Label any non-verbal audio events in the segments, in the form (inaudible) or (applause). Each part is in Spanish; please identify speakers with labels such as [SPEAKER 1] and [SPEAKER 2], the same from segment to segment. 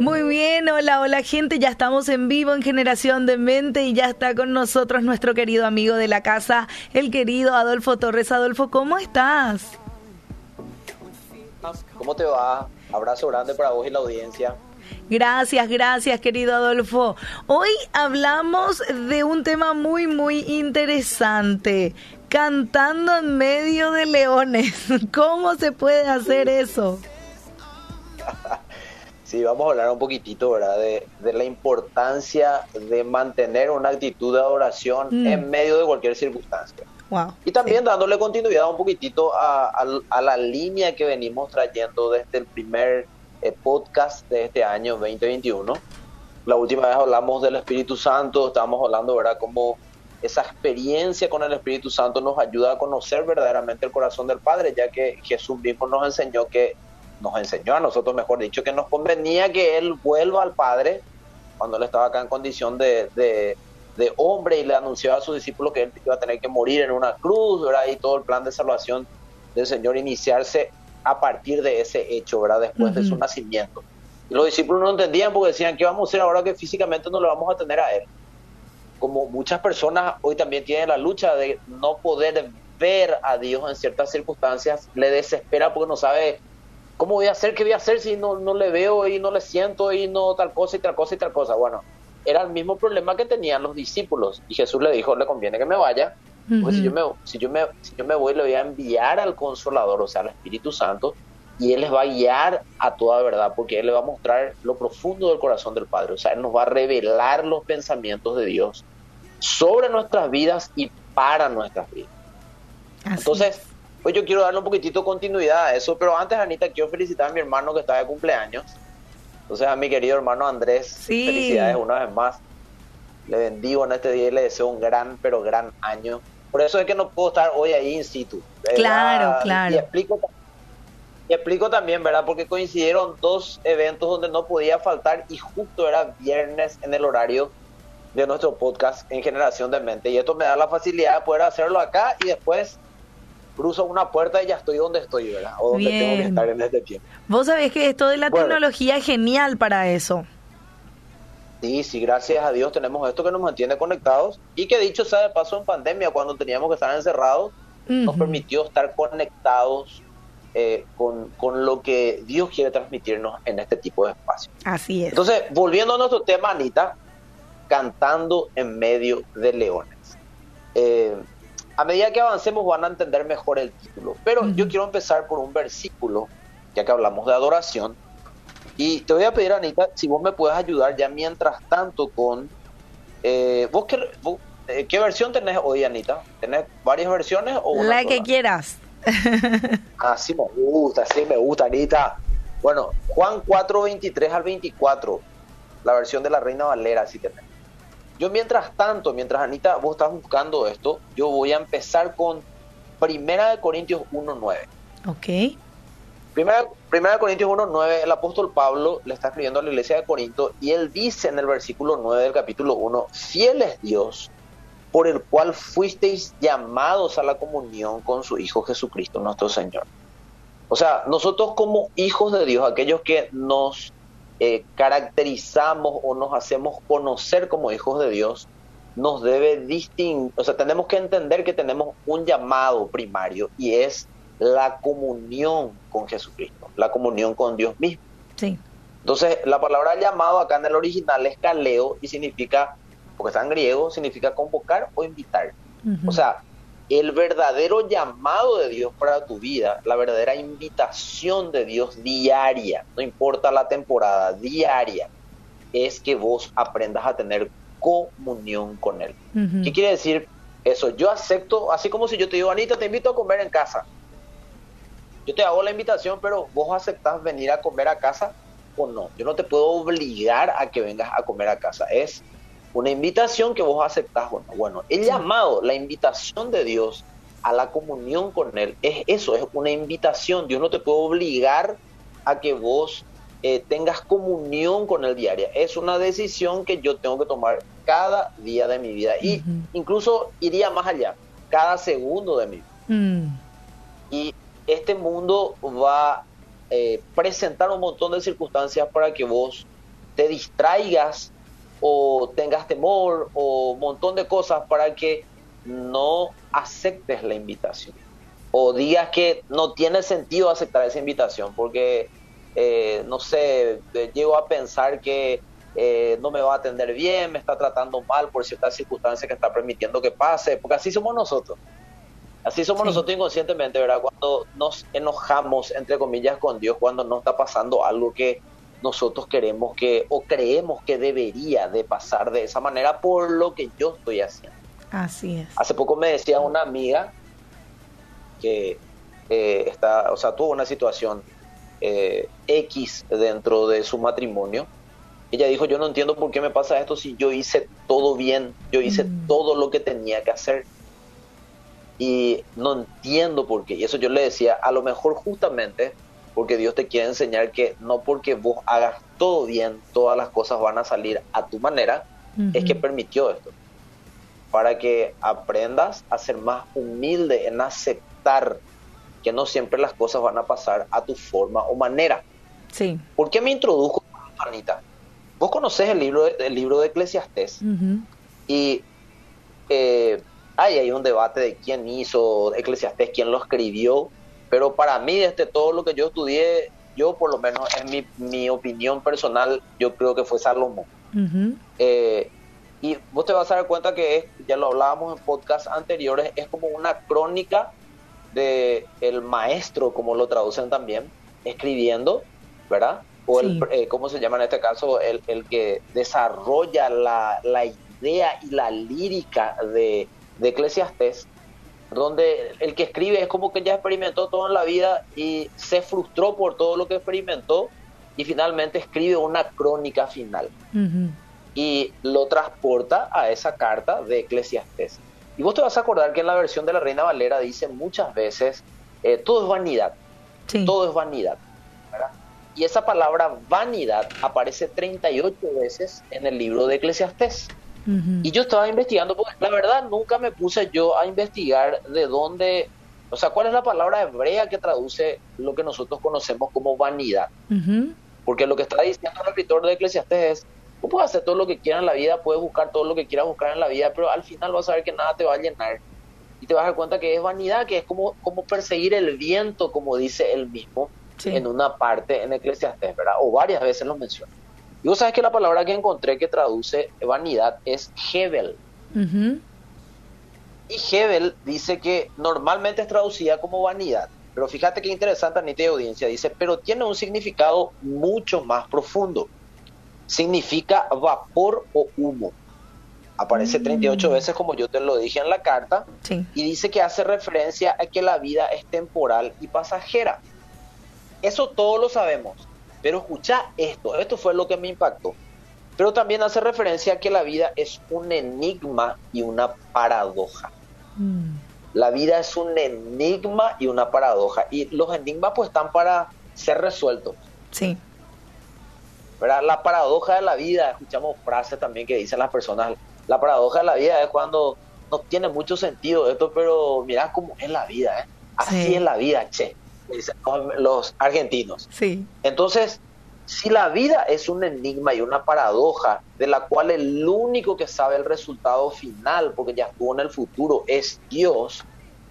[SPEAKER 1] Muy bien, hola, hola gente, ya estamos en vivo en Generación de Mente y ya está con nosotros nuestro querido amigo de la casa, el querido Adolfo Torres. Adolfo, ¿cómo estás?
[SPEAKER 2] ¿Cómo te va? Abrazo grande para vos y la audiencia.
[SPEAKER 1] Gracias, gracias, querido Adolfo. Hoy hablamos de un tema muy, muy interesante. Cantando en medio de leones. (laughs) ¿Cómo se puede hacer eso? (laughs)
[SPEAKER 2] Sí, vamos a hablar un poquitito, ¿verdad? De, la importancia de mantener una actitud de adoración mm. en medio de cualquier circunstancia. Y también dándole continuidad un poquitito a, la línea que venimos trayendo desde el primer eh, podcast de este año 2021. La última vez hablamos del Espíritu Santo, estábamos hablando, ¿verdad? Cómo esa experiencia con el Espíritu Santo nos ayuda a conocer verdaderamente el corazón del Padre, ya que Jesús mismo nos enseñó que nos enseñó a nosotros, mejor dicho, que nos convenía que Él vuelva al Padre cuando Él estaba acá en condición de, de, hombre y le anunció a sus discípulos que Él iba a tener que morir en una cruz, ¿verdad? Y todo el plan de salvación del Señor iniciarse a partir de ese hecho, ¿verdad? Después de su nacimiento. Y los discípulos no entendían porque decían, ¿qué vamos a hacer ahora que físicamente no le vamos a tener a Él? Como muchas personas hoy también tienen la lucha de no poder ver a Dios en ciertas circunstancias, le desespera porque no sabe ¿cómo voy a hacer? ¿Qué voy a hacer si no, no le veo y no le siento y no tal cosa y tal cosa y tal cosa? Bueno, era el mismo problema que tenían los discípulos y Jesús le dijo, le conviene que me vaya, porque si, yo me, si, yo me, si yo me voy le voy a enviar al consolador, o sea, al Espíritu Santo, y Él les va a guiar a toda verdad, porque Él le va a mostrar lo profundo del corazón del Padre, o sea, Él nos va a revelar los pensamientos de Dios sobre nuestras vidas y para nuestras vidas. Entonces, pues yo quiero darle un poquitito continuidad a eso, pero antes, Anita, quiero felicitar a mi hermano que está de cumpleaños. Entonces, a mi querido hermano Andrés, felicidades una vez más. Le bendigo en este día y le deseo un gran, pero gran año. Por eso es que no puedo estar hoy ahí in situ.
[SPEAKER 1] Claro, claro.
[SPEAKER 2] Y explico, y explico también, ¿verdad? Porque coincidieron dos eventos donde no podía faltar y justo era viernes en el horario de nuestro podcast en Generación de Mente. Y esto me da la facilidad de poder hacerlo acá y después cruzo una puerta y ya estoy donde estoy, ¿verdad? O donde tengo que estar en este tiempo.
[SPEAKER 1] Vos sabés que esto de la tecnología es genial para eso.
[SPEAKER 2] Sí, sí, gracias a Dios tenemos esto que nos mantiene conectados y que dicho sea de paso en pandemia, cuando teníamos que estar encerrados, nos permitió estar conectados eh, con, con, lo que Dios quiere transmitirnos en este tipo de espacio.
[SPEAKER 1] Así es.
[SPEAKER 2] Entonces, volviendo a nuestro tema, Anita, cantando en medio de leones. Eh, a medida que avancemos van a entender mejor el título. Pero yo quiero empezar por un versículo, ya que hablamos de adoración. Y te voy a pedir, Anita, si vos me puedes ayudar ya mientras tanto con... Eh, ¿vos, qué, eh, qué, versión tenés hoy, Anita? ¿Tenés varias versiones o una
[SPEAKER 1] La que quieras. (laughs)
[SPEAKER 2] Así me gusta, así me gusta, Anita. Bueno, Juan 4, 23 al 24, la versión de la Reina Valera, si tenés. Yo mientras tanto, mientras Anita, vos estás buscando esto, yo voy a empezar con Primera de Corintios 1.9.
[SPEAKER 1] Ok.
[SPEAKER 2] Primera, Primera de Corintios 1.9, el apóstol Pablo le está escribiendo a la iglesia de Corinto y él dice en el versículo 9 del capítulo 1, fiel es Dios por el cual fuisteis llamados a la comunión con su Hijo Jesucristo nuestro Señor. O sea, nosotros como hijos de Dios, aquellos que nos eh, caracterizamos o nos hacemos conocer como hijos de Dios, nos debe distinguir, o sea, tenemos que entender que tenemos un llamado primario y es la comunión con Jesucristo, la comunión con Dios mismo.
[SPEAKER 1] Sí.
[SPEAKER 2] Entonces, la palabra llamado acá en el original es caleo y significa, porque está en griego, significa convocar o invitar. O sea, el verdadero llamado de Dios para tu vida, la verdadera invitación de Dios diaria, no importa la temporada, diaria, es que vos aprendas a tener comunión con Él. ¿Qué quiere decir eso? Yo acepto, así como si yo te digo, Anita, te invito a comer en casa. Yo te hago la invitación, pero vos aceptás venir a comer a casa o no. Yo no te puedo obligar a que vengas a comer a casa. Es una invitación que vos aceptás o Bueno, el llamado, la invitación de Dios a la comunión con Él es eso, es una invitación. Dios no te puede obligar a que vos eh, tengas comunión con Él diaria. Es una decisión que yo tengo que tomar cada día de mi vida y incluso iría más allá, cada segundo de mi vida.
[SPEAKER 1] Mm.
[SPEAKER 2] Y este mundo va eh, presentar un montón de circunstancias para que vos te distraigas o tengas temor o un montón de cosas para que no aceptes la invitación o digas que no tiene sentido aceptar esa invitación porque eh, no sé, llego a pensar que eh, no me va a atender bien, me está tratando mal por ciertas circunstancias que está permitiendo que pase, porque así somos nosotros. Así somos nosotros inconscientemente, ¿verdad? Cuando nos enojamos, entre comillas, con Dios, cuando no está pasando algo que nosotros queremos que o creemos que debería de pasar de esa manera por lo que yo estoy haciendo.
[SPEAKER 1] Así es.
[SPEAKER 2] Hace poco me decía una amiga que eh, está, o sea, tuvo una situación eh, X dentro de su matrimonio. Ella dijo, yo no entiendo por qué me pasa esto si yo hice todo bien, yo hice mm. todo lo que tenía que hacer. Y no entiendo por qué. Y eso yo le decía, a lo mejor justamente porque Dios te quiere enseñar que no porque vos hagas todo bien, todas las cosas van a salir a tu manera, es que permitió esto. Para que aprendas a ser más humilde en aceptar que no siempre las cosas van a pasar a tu forma o manera.
[SPEAKER 1] Sí.
[SPEAKER 2] ¿Por qué me introdujo, Anita? Vos conocés el libro, el libro de Eclesiastés y eh, hay un debate de quién hizo Eclesiastés, quién lo escribió, pero para mí, desde todo lo que yo estudié, yo por lo menos en mi, mi opinión personal, yo creo que fue Salomón. Eh, y vos te vas a dar cuenta que es, ya lo hablábamos en podcasts anteriores, es como una crónica de el maestro, como lo traducen también, escribiendo, ¿verdad? O el, eh, ¿cómo se llama en este caso? El, el que desarrolla la, la, idea y la lírica de, de Eclesiastes, donde el que escribe es como que ya experimentó todo en la vida y se frustró por todo lo que experimentó y finalmente escribe una crónica final. Y lo transporta a esa carta de Eclesiastes. Y vos te vas a acordar que en la versión de la Reina Valera dice muchas veces, eh, todo es vanidad, todo es vanidad. Y esa palabra vanidad aparece 38 veces en el libro de Eclesiastés. Y yo estaba investigando, porque la verdad nunca me puse yo a investigar de dónde, o sea, cuál es la palabra hebrea que traduce lo que nosotros conocemos como vanidad. Porque lo que está diciendo el escritor de Eclesiastés es, Tú puedes hacer todo lo que quieras en la vida, puedes buscar todo lo que quieras buscar en la vida, pero al final vas a ver que nada te va a llenar. Y te vas a dar cuenta que es vanidad, que es como, como perseguir el viento, como dice él mismo en una parte en Eclesiastés, ¿verdad? O varias veces lo menciona. Y vos sabes que la palabra que encontré que traduce vanidad es Hebel. Y Hebel dice que normalmente es traducida como vanidad. Pero fíjate qué interesante, Anita de audiencia, dice, pero tiene un significado mucho más profundo significa vapor o humo. Aparece 38 mm. veces como yo te lo dije en la carta y dice que hace referencia a que la vida es temporal y pasajera. Eso todos lo sabemos, pero escucha esto, esto fue lo que me impactó. Pero también hace referencia a que la vida es un enigma y una paradoja. Mm. La vida es un enigma y una paradoja. Y los enigmas pues están para ser resueltos.
[SPEAKER 1] Sí.
[SPEAKER 2] La paradoja de la vida, escuchamos frases también que dicen las personas, la paradoja de la vida es cuando no tiene mucho sentido esto, pero mira cómo es la vida, ¿eh? Así es la vida, che, los argentinos.
[SPEAKER 1] Sí.
[SPEAKER 2] Entonces, si la vida es un enigma y una paradoja de la cual el único que sabe el resultado final, porque ya estuvo en el futuro, es Dios,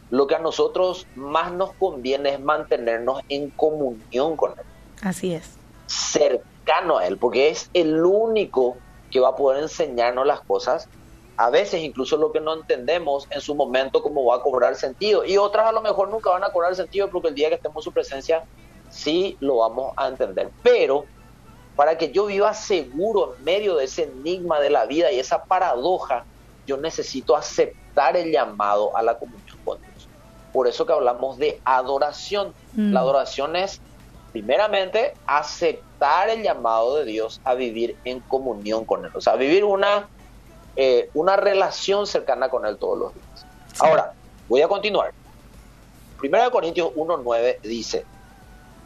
[SPEAKER 2] lo que a nosotros más nos conviene es mantenernos en comunión con Él.
[SPEAKER 1] Así es.
[SPEAKER 2] Cerca a Él, porque es el único que va a poder enseñarnos las cosas, a veces incluso lo que no entendemos en su momento como va a cobrar sentido, y otras a lo mejor nunca van a cobrar sentido porque el día que estemos en su presencia sí lo vamos a entender. Pero para que yo viva seguro en medio de ese enigma de la vida y esa paradoja, yo necesito aceptar el llamado a la comunión con Dios. Por eso que hablamos de adoración. La mm. adoración es primeramente, aceptar el llamado de Dios a vivir en comunión con Él, o sea, vivir una, eh, una relación cercana con Él todos los días. Ahora, voy a continuar. 1 Corintios 1.9 dice,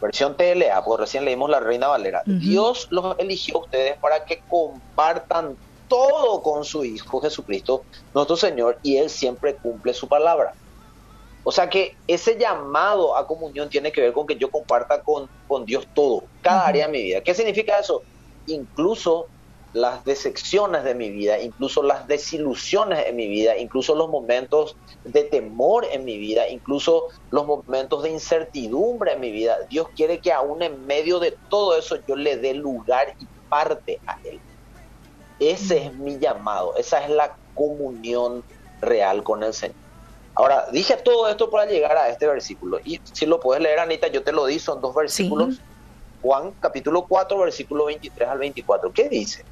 [SPEAKER 2] versión TLA, porque recién leímos la Reina Valera, Dios los eligió a ustedes para que compartan todo con su Hijo Jesucristo, nuestro Señor, y Él siempre cumple su palabra. O sea que ese llamado a comunión tiene que ver con que yo comparta con, con Dios todo, cada área de mi vida. ¿Qué significa eso? Incluso las decepciones de mi vida, incluso las desilusiones en mi vida, incluso los momentos de temor en mi vida, incluso los momentos de incertidumbre en mi vida. Dios quiere que aún en medio de todo eso yo le dé lugar y parte a Él. Ese es mi llamado, esa es la comunión real con el Señor. Ahora, dije todo esto para llegar a este versículo. Y si lo puedes leer, Anita, yo te lo di, son dos versículos. Juan capítulo 4, versículo 23 al 24. ¿Qué dice?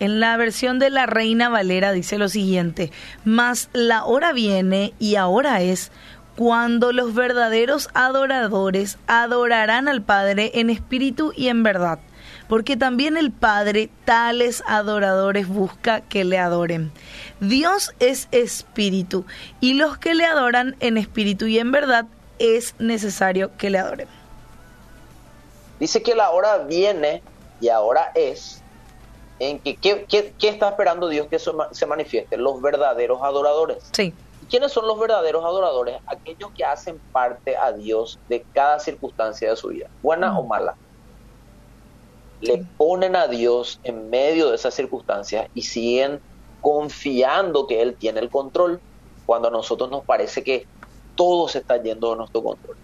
[SPEAKER 1] En la versión de la Reina Valera dice lo siguiente, mas la hora viene y ahora es cuando los verdaderos adoradores adorarán al Padre en espíritu y en verdad, porque también el Padre tales adoradores busca que le adoren. Dios es espíritu y los que le adoran en espíritu y en verdad es necesario que le adoren.
[SPEAKER 2] Dice que la hora viene y ahora es en que ¿qué, está esperando Dios que se manifieste? Los verdaderos adoradores.
[SPEAKER 1] Sí.
[SPEAKER 2] ¿Quiénes son los verdaderos adoradores? Aquellos que hacen parte a Dios de cada circunstancia de su vida, buena o mm. mala. Le ponen a Dios en medio de esas circunstancias y siguen confiando que Él tiene el control cuando a nosotros nos parece que todo se está yendo de nuestro control.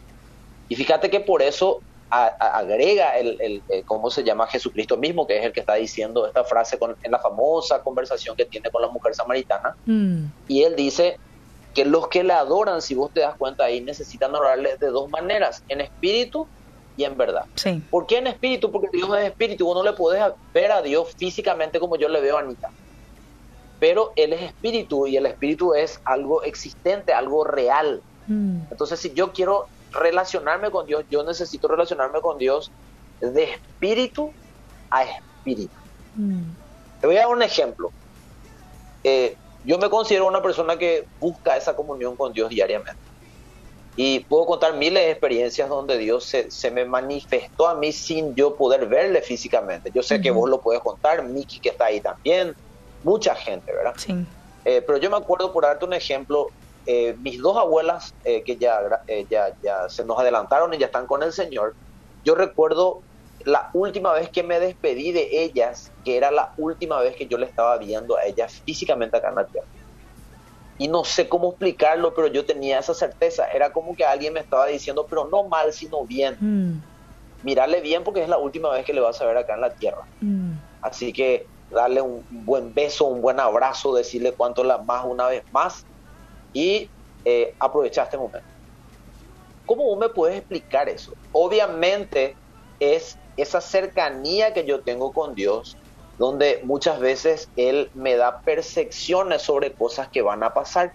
[SPEAKER 2] Y fíjate que por eso agrega el, cómo se llama Jesucristo mismo, que es el que está diciendo esta frase con, en la famosa conversación que tiene con la mujer samaritana. Mm. Y él dice que los que le adoran, si vos te das cuenta ahí, necesitan adorarle de dos maneras, en espíritu y en verdad.
[SPEAKER 1] Sí.
[SPEAKER 2] ¿Por qué en espíritu? Porque Dios es espíritu, vos no le podés ver a Dios físicamente como yo le veo a Anita. Pero Él es espíritu y el espíritu es algo existente, algo real. Mm. Entonces, si yo quiero relacionarme con Dios, yo necesito relacionarme con Dios de espíritu a espíritu. Mm. Te voy a dar un ejemplo. Eh, yo me considero una persona que busca esa comunión con Dios diariamente. Y puedo contar miles de experiencias donde Dios se, me manifestó a mí sin yo poder verle físicamente. Yo sé que vos lo puedes contar, Miki que está ahí también, mucha gente, ¿verdad?
[SPEAKER 1] Sí.
[SPEAKER 2] Eh, pero yo me acuerdo, por darte un ejemplo, eh, mis dos abuelas eh, que ya, eh, ya, ya se nos adelantaron y ya están con el Señor, yo recuerdo la última vez que me despedí de ellas, que era la última vez que yo le estaba viendo a ellas físicamente acá en la tierra. Y no sé cómo explicarlo, pero yo tenía esa certeza. Era como que alguien me estaba diciendo, pero no mal, sino bien. Mm. Mirarle bien porque es la última vez que le vas a ver acá en la tierra. Mm. Así que darle un buen beso, un buen abrazo, decirle cuánto la más una vez más y eh, aprovechar este momento. ¿Cómo me puedes explicar eso? Obviamente es esa cercanía que yo tengo con Dios, donde muchas veces Él me da percepciones sobre cosas que van a pasar.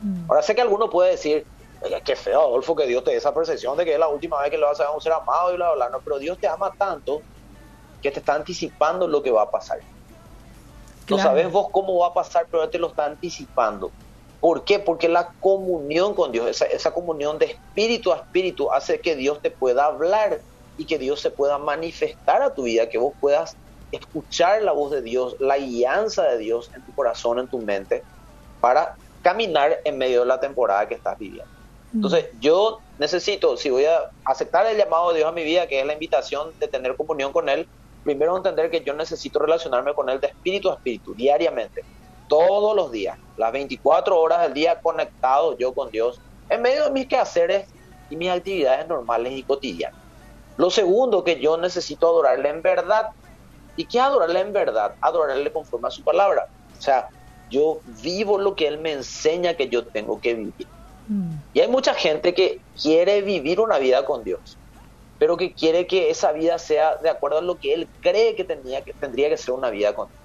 [SPEAKER 2] Mm. Ahora sé que alguno puede decir, Oye, qué feo, Adolfo, que Dios te dé esa percepción de que es la última vez que le vas a ver a un ser amado y bla, bla, bla. No, pero Dios te ama tanto que te está anticipando lo que va a pasar. No sabes vos cómo va a pasar, pero Él te lo está anticipando. ¿Por qué? Porque la comunión con Dios, esa, comunión de espíritu a espíritu hace que Dios te pueda hablar y que Dios se pueda manifestar a tu vida, que vos puedas escuchar la voz de Dios, la guianza de Dios en tu corazón, en tu mente, para caminar en medio de la temporada que estás viviendo. Mm. Entonces, yo necesito, si voy a aceptar el llamado de Dios a mi vida, que es la invitación de tener comunión con Él, primero entender que yo necesito relacionarme con Él de espíritu a espíritu, diariamente todos los días, las 24 horas del día conectado yo con Dios, en medio de mis quehaceres y mis actividades normales y cotidianas. Lo segundo, que yo necesito adorarle en verdad. ¿Y qué adorarle en verdad? Adorarle conforme a su palabra. O sea, yo vivo lo que Él me enseña que yo tengo que vivir. Mm. Y hay mucha gente que quiere vivir una vida con Dios, pero que quiere que esa vida sea de acuerdo a lo que Él cree que, tenía, que tendría que ser una vida con Dios.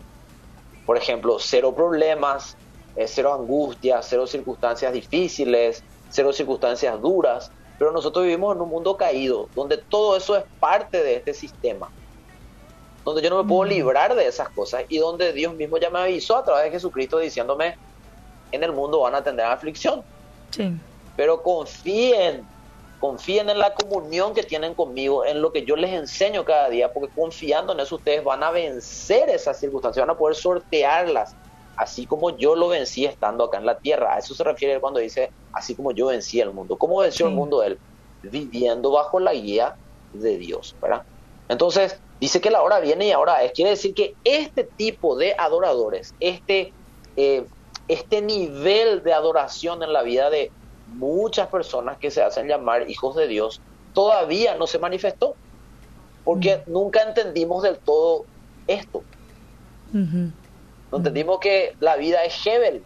[SPEAKER 2] Por ejemplo, cero problemas, eh, cero angustias, cero circunstancias difíciles, cero circunstancias duras. Pero nosotros vivimos en un mundo caído, donde todo eso es parte de este sistema. Donde yo no me puedo mm. librar de esas cosas y donde Dios mismo ya me avisó a través de Jesucristo diciéndome, en el mundo van a tener aflicción.
[SPEAKER 1] Sí.
[SPEAKER 2] Pero confíen confíen en la comunión que tienen conmigo, en lo que yo les enseño cada día, porque confiando en eso ustedes van a vencer esas circunstancias, van a poder sortearlas, así como yo lo vencí estando acá en la tierra. A eso se refiere cuando dice, así como yo vencí el mundo. ¿Cómo venció el mundo él? Viviendo bajo la guía de Dios, ¿verdad? Entonces, dice que la hora viene y ahora es. Quiere decir que este tipo de adoradores, este, eh, este nivel de adoración en la vida de muchas personas que se hacen llamar hijos de Dios, todavía no se manifestó. Porque mm. nunca entendimos del todo esto. No entendimos que la vida es Hebel,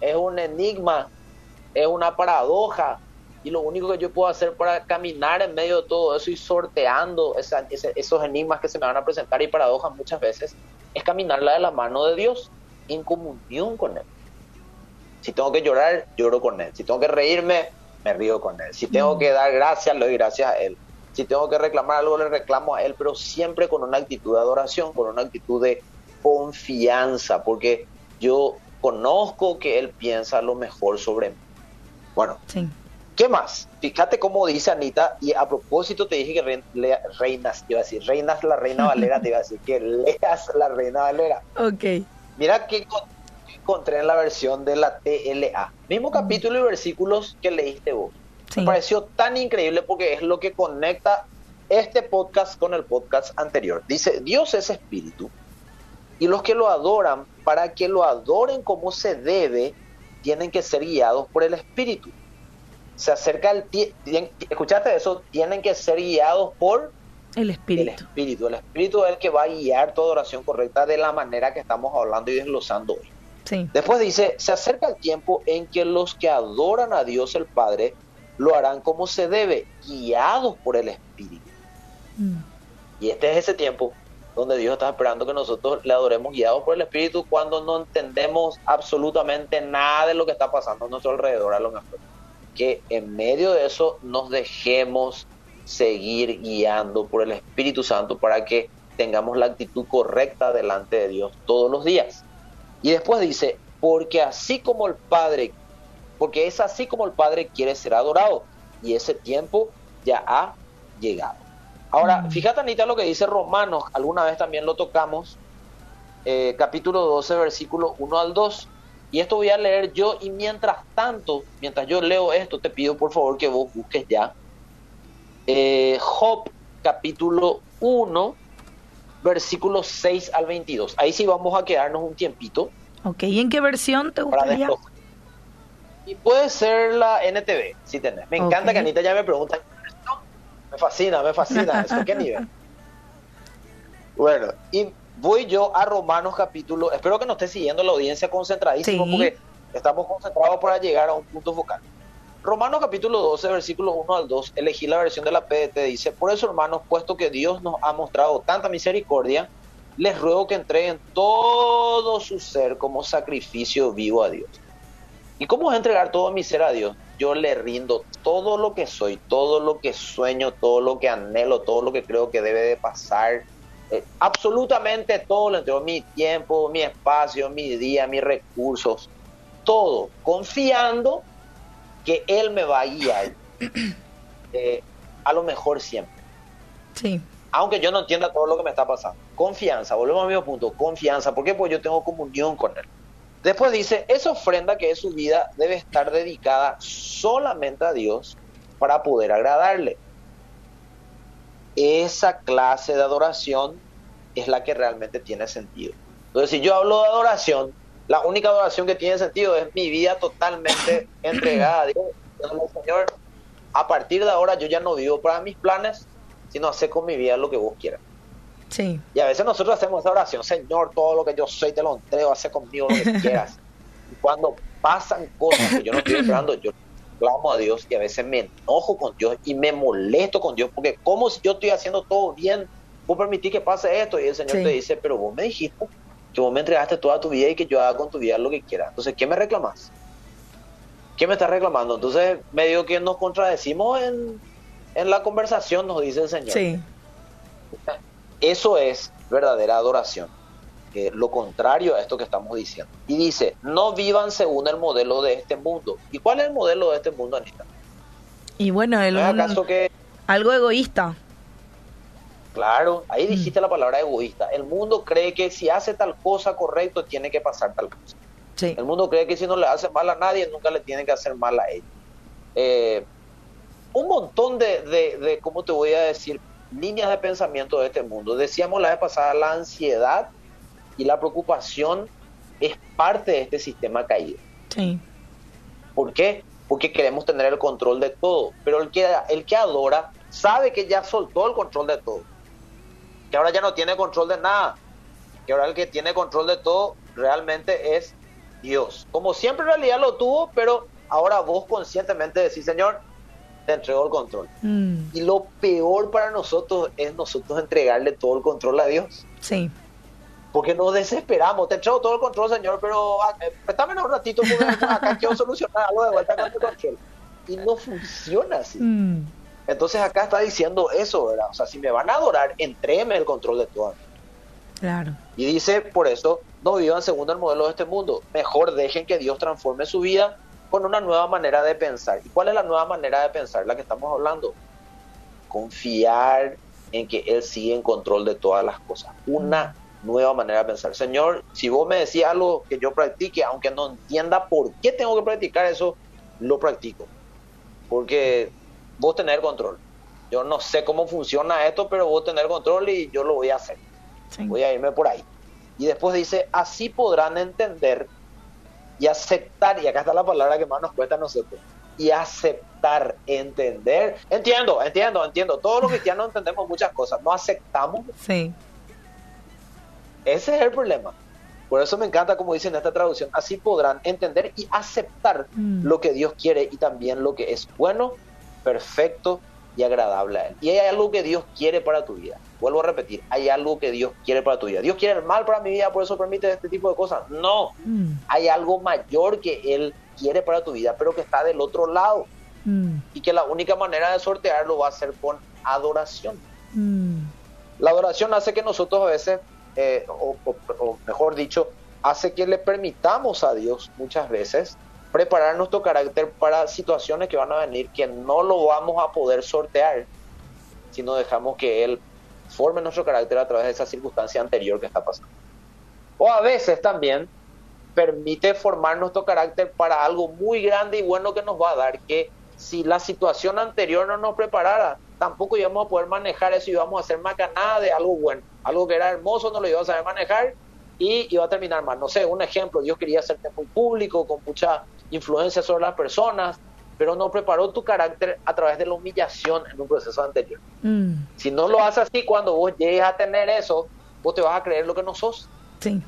[SPEAKER 2] es un enigma, es una paradoja, y lo único que yo puedo hacer para caminar en medio de todo eso y sorteando esos enigmas que se me van a presentar y paradojas muchas veces, es caminarla de la mano de Dios, en comunión con Él. Si tengo que llorar, lloro con Él. Si tengo que reírme, me río con Él. Si tengo que dar gracias, le doy gracias a Él. Si tengo que reclamar algo, le reclamo a Él, pero siempre con una actitud de adoración, con una actitud de confianza, porque yo conozco que Él piensa lo mejor sobre mí. Bueno, ¿qué más? Fíjate cómo dice Anita, y a propósito te dije que reinas, te iba a decir, reinas la reina Valera, te iba a decir que leas la reina Valera. (laughs)
[SPEAKER 1] Ok.
[SPEAKER 2] Mira que encontré en la versión de la TLA. Mismo capítulo y versículos que leíste vos. Me pareció tan increíble porque es lo que conecta este podcast con el podcast anterior. Dice, Dios es espíritu y los que lo adoran, para que lo adoren como se debe, tienen que ser guiados por el espíritu. Se acerca el escuchaste eso, tienen que ser guiados por
[SPEAKER 1] el espíritu.
[SPEAKER 2] El espíritu, el espíritu es el que va a guiar toda oración correcta de la manera que estamos hablando y desglosando hoy. Después dice, se acerca el tiempo en que los que adoran a Dios el Padre lo harán como se debe, guiados por el Espíritu. Mm. Y este es ese tiempo donde Dios está esperando que nosotros le adoremos guiados por el Espíritu cuando no entendemos absolutamente nada de lo que está pasando a nuestro alrededor a lo mejor. Que en medio de eso nos dejemos seguir guiando por el Espíritu Santo para que tengamos la actitud correcta delante de Dios todos los días. Y después dice, porque así como el Padre porque es así como el Padre quiere ser adorado y ese tiempo ya ha llegado. Ahora, mm. fíjate Anita lo que dice Romanos, alguna vez también lo tocamos, eh, capítulo 12, versículo 1 al 2. Y esto voy a leer yo y mientras tanto, mientras yo leo esto, te pido por favor que vos busques ya. Eh, Job, capítulo 1, versículos 6 al 22. Ahí sí vamos a quedarnos un tiempito.
[SPEAKER 1] Ok, ¿y en qué versión te gustaría?
[SPEAKER 2] Y puede ser la NTV, si tenés. Me encanta que Anita ya me pregunta. Me fascina, me fascina. ¿Eso qué nivel? (laughs) Bueno, y voy yo a Romanos capítulo. Espero que nos esté siguiendo la audiencia concentradísimo porque estamos concentrados para llegar a un punto focal. Romanos capítulo 12, versículos 1 al 2, elegí la versión de la PDT, dice, por eso hermanos, puesto que Dios nos ha mostrado tanta misericordia, les ruego que entreguen todo su ser como sacrificio vivo a Dios. ¿Y cómo es entregar todo mi ser a Dios? Yo le rindo todo lo que soy, todo lo que sueño, todo lo que anhelo, todo lo que creo que debe de pasar. Eh, absolutamente todo le entrego, mi tiempo, mi espacio, mi día, mis recursos, todo, confiando que Él me va a guiar. (clears throat) Eh, a lo mejor siempre.
[SPEAKER 1] Sí.
[SPEAKER 2] Aunque yo no entienda todo lo que me está pasando. Confianza, volvemos al mismo punto, confianza. ¿Por qué? Porque yo tengo comunión con Él. Después dice, esa ofrenda que es su vida debe estar dedicada solamente a Dios para poder agradarle. Esa clase de adoración es la que realmente tiene sentido. Entonces, si yo hablo de adoración, la única adoración que tiene sentido es mi vida totalmente (clears throat) entregada a Dios. Señor, a partir de ahora yo ya no vivo para mis planes, sino hacer con mi vida lo que vos quieras. Y a veces nosotros hacemos esa oración, Señor, todo lo que yo soy te lo entrego, hace conmigo lo que quieras. y cuando pasan cosas que yo no estoy esperando, yo clamo a Dios y a veces me enojo con Dios y me molesto con Dios, porque como si yo estoy haciendo todo bien, vos permitís que pase esto y el Señor te dice, pero vos me dijiste que vos me entregaste toda tu vida y que yo haga con tu vida lo que quiera. Entonces, ¿qué me reclamas? ¿Qué me estás reclamando? Entonces, medio que nos contradecimos en, en la conversación, nos dice el Señor.
[SPEAKER 1] Sí.
[SPEAKER 2] Eso es verdadera adoración. lo contrario a esto que estamos diciendo. Y dice, no vivan según el modelo de este mundo. ¿Y cuál es el modelo de este mundo, Anita?
[SPEAKER 1] Y bueno, el,
[SPEAKER 2] ¿No que...
[SPEAKER 1] algo egoísta.
[SPEAKER 2] Claro, ahí mm. dijiste la palabra egoísta. El mundo cree que si hace tal cosa correcto, tiene que pasar tal cosa. El mundo cree que si no le hace mal a nadie, nunca le tiene que hacer mal a él. Eh, un montón de, de, de, ¿cómo te voy a decir? Líneas de pensamiento de este mundo. Decíamos la vez pasada, la ansiedad y la preocupación es parte de este sistema caído. Sí. ¿Por qué? Porque queremos tener el control de todo. Pero el que, el que adora sabe que ya soltó el control de todo. Que ahora ya no tiene control de nada. Que ahora el que tiene control de todo realmente es Dios. Como siempre en realidad lo tuvo, pero ahora vos conscientemente decís, Señor, te entrego el control. Mm. Y lo peor para nosotros es nosotros entregarle todo el control a Dios. Sí. Porque nos desesperamos. Te entrego todo el control, Señor, pero ah, eh, préstame un ratito porque acá quiero solucionar algo de vuelta con el control. Y no funciona así. Mm. Entonces acá está diciendo eso, ¿verdad? O sea, si me van a adorar, entréme el control de todo. Claro. Y dice, por eso, no vivan según el modelo de este mundo. Mejor dejen que Dios transforme su vida con una nueva manera de pensar. ¿Y cuál es la nueva manera de pensar? La que estamos hablando. Confiar en que Él sigue en control de todas las cosas. Una nueva manera de pensar. Señor, si vos me decís algo que yo practique, aunque no entienda por qué tengo que practicar eso, lo practico. Porque vos tener control. Yo no sé cómo funciona esto, pero vos tener control y yo lo voy a hacer. Voy a irme por ahí. Y después dice, así podrán entender y aceptar, y acá está la palabra que más nos cuesta a nosotros, y aceptar, entender. Entiendo, entiendo, entiendo. Todos los cristianos entendemos muchas cosas, no aceptamos. Sí. Ese es el problema. Por eso me encanta como dice en esta traducción, así podrán entender y aceptar mm. lo que Dios quiere y también lo que es bueno, perfecto y agradable a Él. Y hay algo que Dios quiere para tu vida. Vuelvo a repetir, hay algo que Dios quiere para tu vida. Dios quiere el mal para mi vida, por eso permite este tipo de cosas. No, mm. hay algo mayor que Él quiere para tu vida, pero que está del otro lado. Mm. Y que la única manera de sortearlo va a ser con adoración. Mm. La adoración hace que nosotros a veces, eh, o mejor dicho, hace que le permitamos a Dios muchas veces preparar nuestro carácter para situaciones que van a venir que no lo vamos a poder sortear si no dejamos que Él forme nuestro carácter a través de esa circunstancia anterior que está pasando. O a veces también permite formar nuestro carácter para algo muy grande y bueno que nos va a dar, que si la situación anterior no nos preparara, tampoco íbamos a poder manejar eso y íbamos a hacer macanada de algo bueno. Algo que era hermoso no lo íbamos a saber manejar y iba a terminar mal. No sé, un ejemplo, Dios quería hacerte muy público, con mucha influencia sobre las personas, pero no preparó tu carácter a través de la humillación en un proceso anterior. Mm. Si no lo haces así, cuando vos llegues a tener eso, vos te vas a creer lo que no sos. Sí.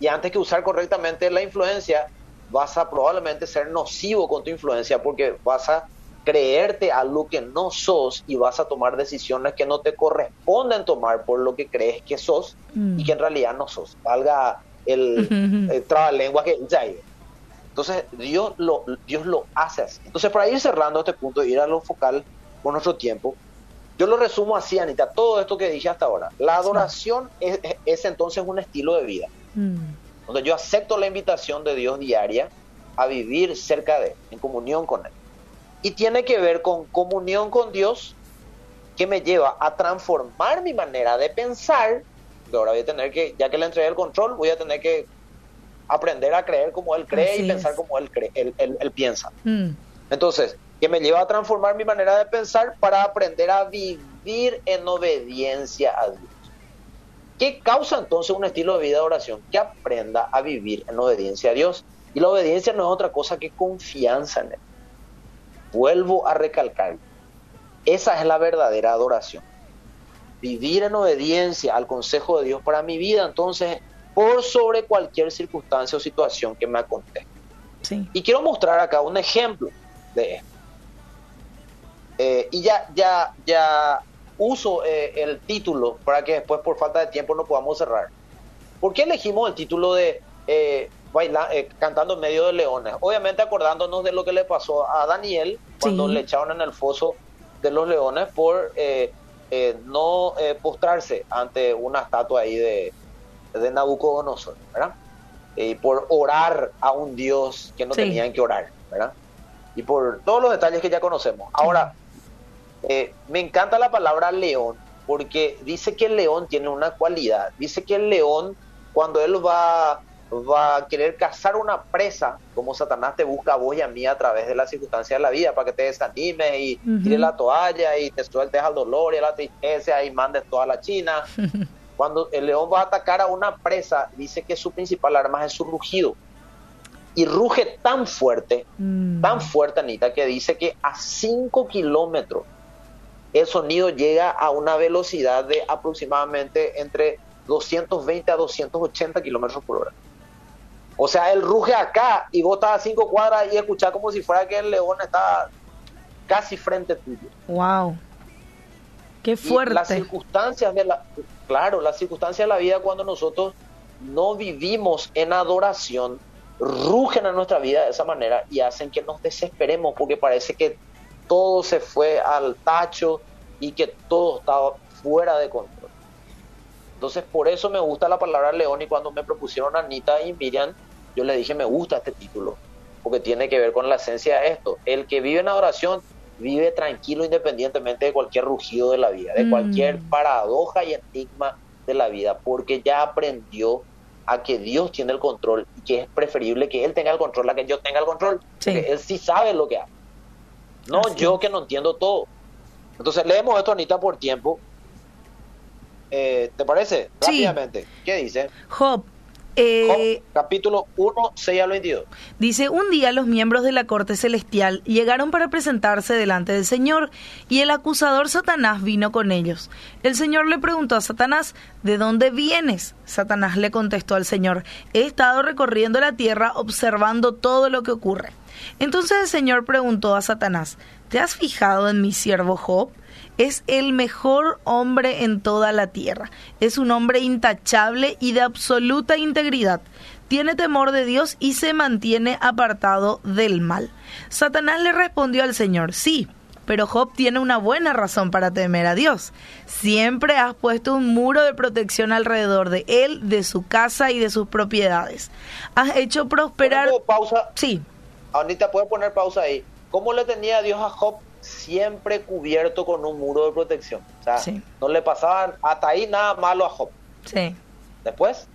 [SPEAKER 2] Y antes que usar correctamente la influencia, vas a probablemente ser nocivo con tu influencia porque vas a creerte a lo que no sos y vas a tomar decisiones que no te corresponden tomar por lo que crees que sos mm. y que en realidad no sos. Valga el, (laughs) el trabalengua que ya entonces Dios lo, Dios lo hace así. Entonces para ir cerrando este punto, ir a lo focal con nuestro tiempo, yo lo resumo así, Anita, todo esto que dije hasta ahora. La adoración es, entonces un estilo de vida. Mm. Donde yo acepto la invitación de Dios diaria a vivir cerca de Él, en comunión con Él. Y tiene que ver con comunión con Dios que me lleva a transformar mi manera de pensar. Que ahora voy a tener que, ya que le entregué el control, voy a tener que aprender a creer como él cree y pensar como él, cree, él, piensa. Mm. Entonces, que me lleva a transformar mi manera de pensar para aprender a vivir en obediencia a Dios. ¿Qué causa entonces un estilo de vida de oración? Que aprenda a vivir en obediencia a Dios. Y la obediencia no es otra cosa que confianza en Él. Vuelvo a recalcar, esa es la verdadera adoración. Vivir en obediencia al consejo de Dios para mi vida, entonces por sobre cualquier circunstancia o situación que me acontezca. Y quiero mostrar acá un ejemplo de esto. Eh, y ya, ya, ya uso eh, el título para que después por falta de tiempo no podamos cerrar. ¿Por qué elegimos el título de eh, Cantando en medio de leones? Obviamente acordándonos de lo que le pasó a Daniel cuando le echaron en el foso de los leones por no postrarse ante una estatua ahí de, de Nabucodonosor, ¿verdad? Y por orar a un Dios que no tenían que orar, ¿verdad? Y por todos los detalles que ya conocemos. Ahora, eh, me encanta la palabra león, porque dice que el león tiene una cualidad. Dice que el león, cuando él va, va a querer cazar una presa, como Satanás te busca a vos y a mí a través de las circunstancias de la vida, para que te desanimes y tires la toalla y te sueltes al dolor y a la tristeza y mandes toda la china. (laughs) Cuando el león va a atacar a una presa, dice que su principal arma es su rugido y ruge tan fuerte, mm. tan fuerte, Anita, que dice que a 5 kilómetros el sonido llega a una velocidad de aproximadamente entre 220 a 280 kilómetros por hora. O sea, él ruge acá y vos estás a 5 cuadras y escuchás como si fuera que el león está casi frente tuyo.
[SPEAKER 1] ¡Wow! ¡Qué fuerte!
[SPEAKER 2] las circunstancias de la. Claro, las circunstancias de la vida cuando nosotros no vivimos en adoración rugen a nuestra vida de esa manera y hacen que nos desesperemos porque parece que todo se fue al tacho y que todo estaba fuera de control. Entonces por eso me gusta la palabra león y cuando me propusieron Anita y Miriam, yo le dije me gusta este título porque tiene que ver con la esencia de esto. El que vive en adoración vive tranquilo independientemente de cualquier rugido de la vida, de cualquier mm. paradoja y enigma de la vida, porque ya aprendió a que Dios tiene el control y que es preferible que Él tenga el control a que yo tenga el control. Él sí sabe lo que hace. No yo que no entiendo todo. Entonces leemos esto, Anita, por tiempo. Eh, ¿Te parece? Rápidamente. ¿Qué dice?
[SPEAKER 1] Job
[SPEAKER 2] eh, capítulo 1, 6 al 22.
[SPEAKER 1] Dice, un día los miembros de la corte celestial llegaron para presentarse delante del Señor y el acusador Satanás vino con ellos. El Señor le preguntó a Satanás, ¿de dónde vienes? Satanás le contestó al Señor, he estado recorriendo la tierra observando todo lo que ocurre. Entonces el Señor preguntó a Satanás, ¿te has fijado en mi siervo Job? Es el mejor hombre en toda la tierra. Es un hombre intachable y de absoluta integridad. Tiene temor de Dios y se mantiene apartado del mal. Satanás le respondió al Señor, sí, pero Job tiene una buena razón para temer a Dios. Siempre has puesto un muro de protección alrededor de él, de su casa y de sus propiedades. Has hecho prosperar...
[SPEAKER 2] pausa?
[SPEAKER 1] Sí.
[SPEAKER 2] Anita, ¿puede poner pausa ahí? ¿Cómo le tenía Dios a Job siempre cubierto con un muro de protección. O sea, no le pasaban hasta ahí nada malo a Job.
[SPEAKER 1] Sí.
[SPEAKER 2] Después.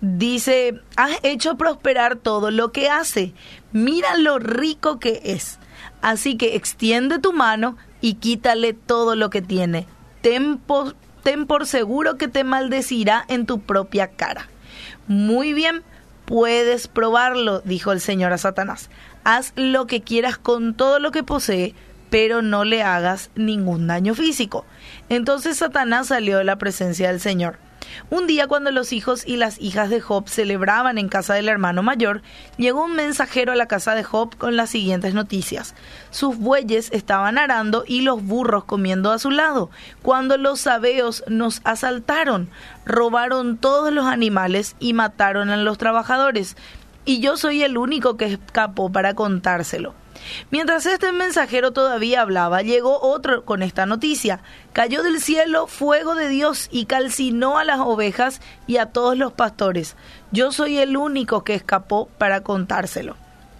[SPEAKER 1] Dice, has hecho prosperar todo lo que hace. Mira lo rico que es. Así que extiende tu mano y quítale todo lo que tiene. Ten por, ten por seguro que te maldecirá en tu propia cara. Muy bien, puedes probarlo, dijo el Señor a Satanás. Haz lo que quieras con todo lo que posee, pero no le hagas ningún daño físico. Entonces Satanás salió de la presencia del Señor. Un día cuando los hijos y las hijas de Job celebraban en casa del hermano mayor, llegó un mensajero a la casa de Job con las siguientes noticias. Sus bueyes estaban arando y los burros comiendo a su lado, cuando los sabeos nos asaltaron, robaron todos los animales y mataron a los trabajadores, y yo soy el único que escapó para contárselo. Mientras este mensajero todavía hablaba, llegó otro con esta noticia. Cayó del cielo fuego de Dios y calcinó a las ovejas y a todos los pastores. Yo soy el único que escapó para contárselo.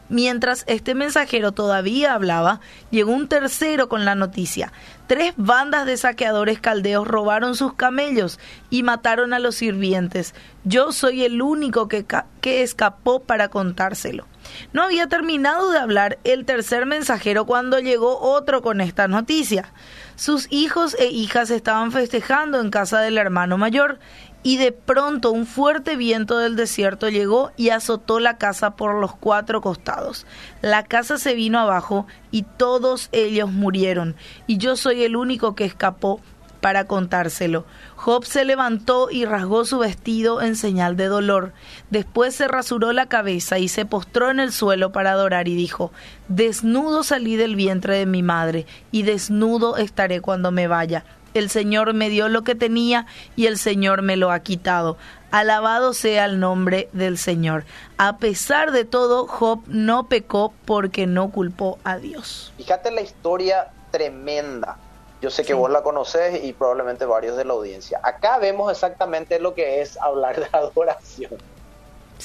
[SPEAKER 1] Mientras este mensajero todavía hablaba, llegó un tercero con la noticia. Tres bandas de saqueadores caldeos robaron sus camellos y mataron a los sirvientes. Yo soy el único que, que escapó para contárselo. No había terminado de hablar el tercer mensajero cuando llegó otro con esta noticia. Sus hijos e hijas estaban festejando en casa del hermano mayor y de pronto un fuerte viento del desierto llegó y azotó la casa por los cuatro costados. La casa se vino abajo y todos ellos murieron, y yo soy el único que escapó para contárselo. Job se levantó y rasgó su vestido en señal de dolor. Después se rasuró la cabeza y se postró en el suelo para adorar y dijo, Desnudo salí del vientre de mi madre, y desnudo estaré cuando me vaya. El Señor me dio lo que tenía y el Señor me lo ha quitado. Alabado sea el nombre del Señor. A pesar de todo, Job no pecó porque no culpó a Dios.
[SPEAKER 2] Fíjate la historia tremenda yo sé que vos la conoces y probablemente varios de la audiencia. Acá vemos exactamente lo que es hablar de (laughs) adoración.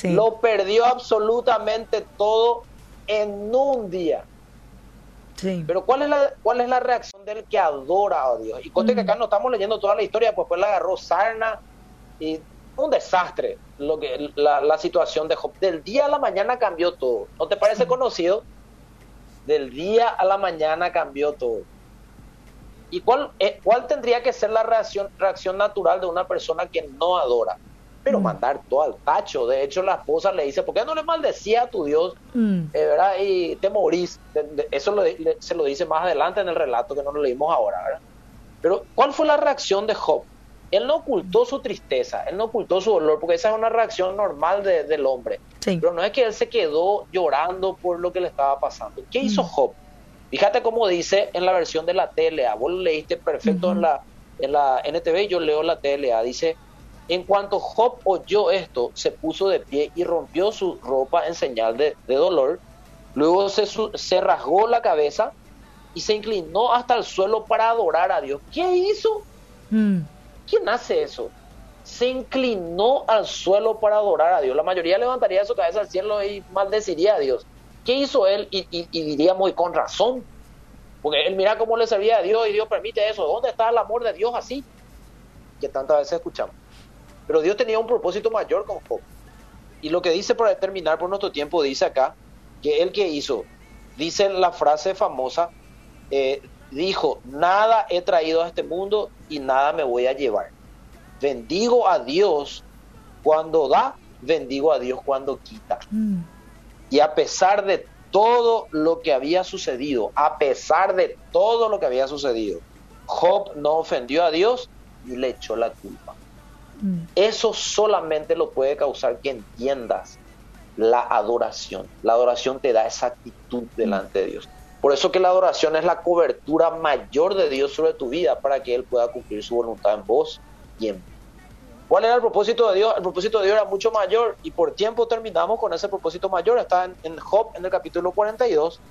[SPEAKER 2] Lo perdió absolutamente todo en un día. Pero ¿cuál es, la, ¿cuál es la reacción del que adora a Dios? Y conté que acá no estamos leyendo toda la historia, pues pues la agarró sarna y un desastre lo que la, la, situación de Job. Del día a la mañana cambió todo. ¿No te parece conocido? Del día a la mañana cambió todo. ¿Y cuál, eh, cuál tendría que ser la reacción, reacción natural de una persona que no adora? Pero mm. mandar todo al tacho. De hecho, la esposa le dice, ¿por qué no le maldecía a tu Dios? Mm. Eh, ¿verdad? Y te morís. Eso se lo dice más adelante en el relato que no lo leímos ahora. ¿verdad? Pero, ¿cuál fue la reacción de Job? Él no ocultó su tristeza, él no ocultó su dolor, porque esa es una reacción normal del hombre. Pero no es que él se quedó llorando por lo que le estaba pasando. ¿Qué hizo mm. Job? Fíjate cómo dice en la versión de la TLA, vos lo leíste perfecto en, la, en la NTV, yo leo la TLA, dice, en cuanto Job oyó esto, se puso de pie y rompió su ropa en señal de, dolor, luego se, se rasgó la cabeza y se inclinó hasta el suelo para adorar a Dios. ¿Qué hizo? Mm. ¿Quién hace eso? Se inclinó al suelo para adorar a Dios. La mayoría levantaría su cabeza al cielo y maldeciría a Dios. ¿Qué hizo él? Y, diríamos, y con razón. Porque él mira cómo le servía a Dios y Dios permite eso. ¿Dónde está el amor de Dios así? Que tantas veces escuchamos. Pero Dios tenía un propósito mayor con Job. Y lo que dice para terminar por nuestro tiempo, dice acá, que él que hizo, dice la frase famosa, eh, dijo, nada he traído a este mundo y nada me voy a llevar. Bendigo a Dios cuando da, bendigo a Dios cuando quita. Mm. Y a pesar de todo lo que había sucedido, a pesar de todo lo que había sucedido, Job no ofendió a Dios y le echó la culpa. Mm. Eso solamente lo puede causar que entiendas la adoración. La adoración te da esa actitud delante de Dios. Por eso que la adoración es la cobertura mayor de Dios sobre tu vida para que Él pueda cumplir su voluntad en vos y en ¿Cuál era el propósito de Dios? El propósito de Dios era mucho mayor y por tiempo terminamos con ese propósito mayor. Está en, Job en el capítulo 42,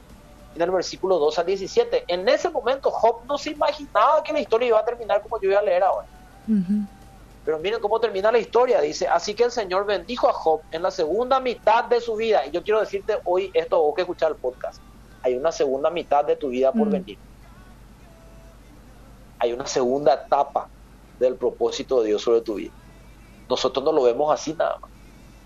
[SPEAKER 2] en el versículo 2 al 17. En ese momento Job no se imaginaba que la historia iba a terminar como yo voy a leer ahora. Pero miren cómo termina la historia. Dice, así que el Señor bendijo a Job en la segunda mitad de su vida. Y yo quiero decirte hoy esto, vos que escuchar el podcast hay una segunda mitad de tu vida por mm. venir. Hay una segunda etapa del propósito de Dios sobre tu vida. Nosotros no lo vemos así nada más.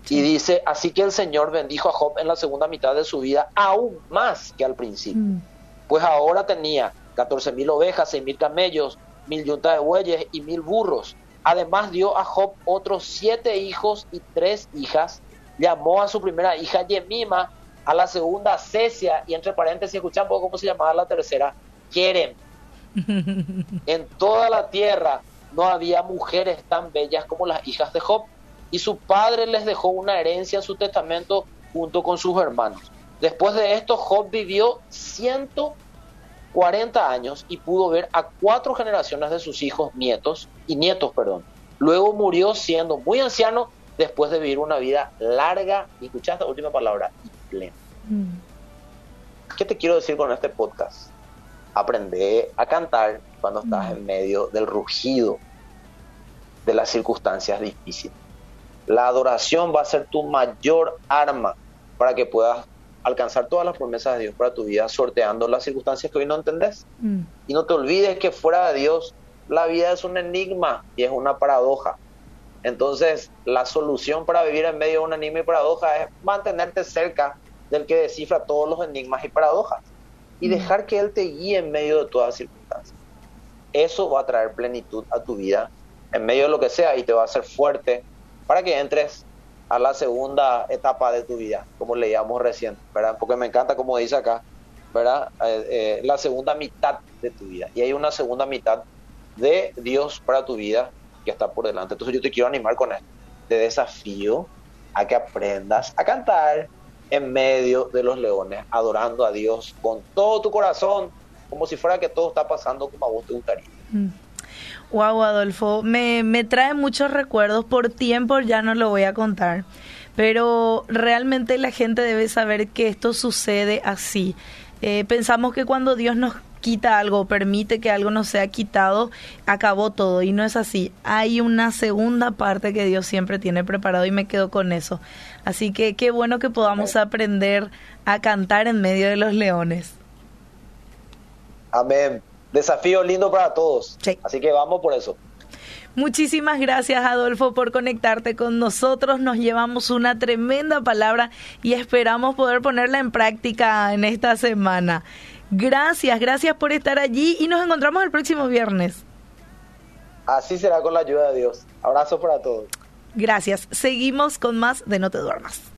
[SPEAKER 2] Y dice, así que el Señor bendijo a Job en la segunda mitad de su vida aún más que al principio. Mm. Pues ahora tenía 14 mil ovejas, 6 mil camellos, mil yuntas de bueyes y mil burros. Además dio a Job otros siete hijos y tres hijas. Llamó a su primera hija Yemima a la segunda Cecia y entre paréntesis escuchan poco cómo se llamaba la tercera, Kerem. (laughs) en toda la tierra no había mujeres tan bellas como las hijas de Job y su padre les dejó una herencia en su testamento junto con sus hermanos. Después de esto Job vivió 140 años y pudo ver a cuatro generaciones de sus hijos nietos y nietos, perdón. Luego murió siendo muy anciano después de vivir una vida larga, y escuchad esta última palabra, Mm. ¿Qué te quiero decir con este podcast? Aprende a cantar cuando estás mm. en medio del rugido de las circunstancias difíciles. La adoración va a ser tu mayor arma para que puedas alcanzar todas las promesas de Dios para tu vida, sorteando las circunstancias que hoy no entendés. Mm. Y no te olvides que fuera de Dios, la vida es un enigma y es una paradoja. Entonces, la solución para vivir en medio de un enigma y paradoja es mantenerte cerca del que descifra todos los enigmas y paradojas y mm. dejar que Él te guíe en medio de todas circunstancias. Eso va a traer plenitud a tu vida en medio de lo que sea y te va a hacer fuerte para que entres a la segunda etapa de tu vida, como leíamos recién, ¿verdad? Porque me encanta como dice acá, ¿verdad? Eh, eh, la segunda mitad de tu vida. Y hay una segunda mitad de Dios para tu vida que está por delante. Entonces yo te quiero animar con esto. Te desafío a que aprendas a cantar en medio de los leones, adorando a Dios con todo tu corazón, como si fuera que todo está pasando como a vos te gustaría.
[SPEAKER 1] Wow. Adolfo, me, me trae muchos recuerdos. Por tiempo ya no lo voy a contar, pero realmente la gente debe saber que esto sucede así. Eh, pensamos que cuando Dios nos quita algo, permite que algo nos sea quitado, acabó todo y no es así. Hay una segunda parte que Dios siempre tiene preparado y me quedo con eso. Así que qué bueno que podamos aprender a cantar en medio de los leones.
[SPEAKER 2] Amén. Desafío lindo para todos. Así que vamos por eso.
[SPEAKER 1] Muchísimas gracias, Adolfo, por conectarte con nosotros. Nos llevamos una tremenda palabra y esperamos poder ponerla en práctica en esta semana. Gracias, gracias por estar allí y nos encontramos el próximo viernes.
[SPEAKER 2] Así será con la ayuda de Dios. Abrazo para todos.
[SPEAKER 1] Gracias. Seguimos con más de No te duermas.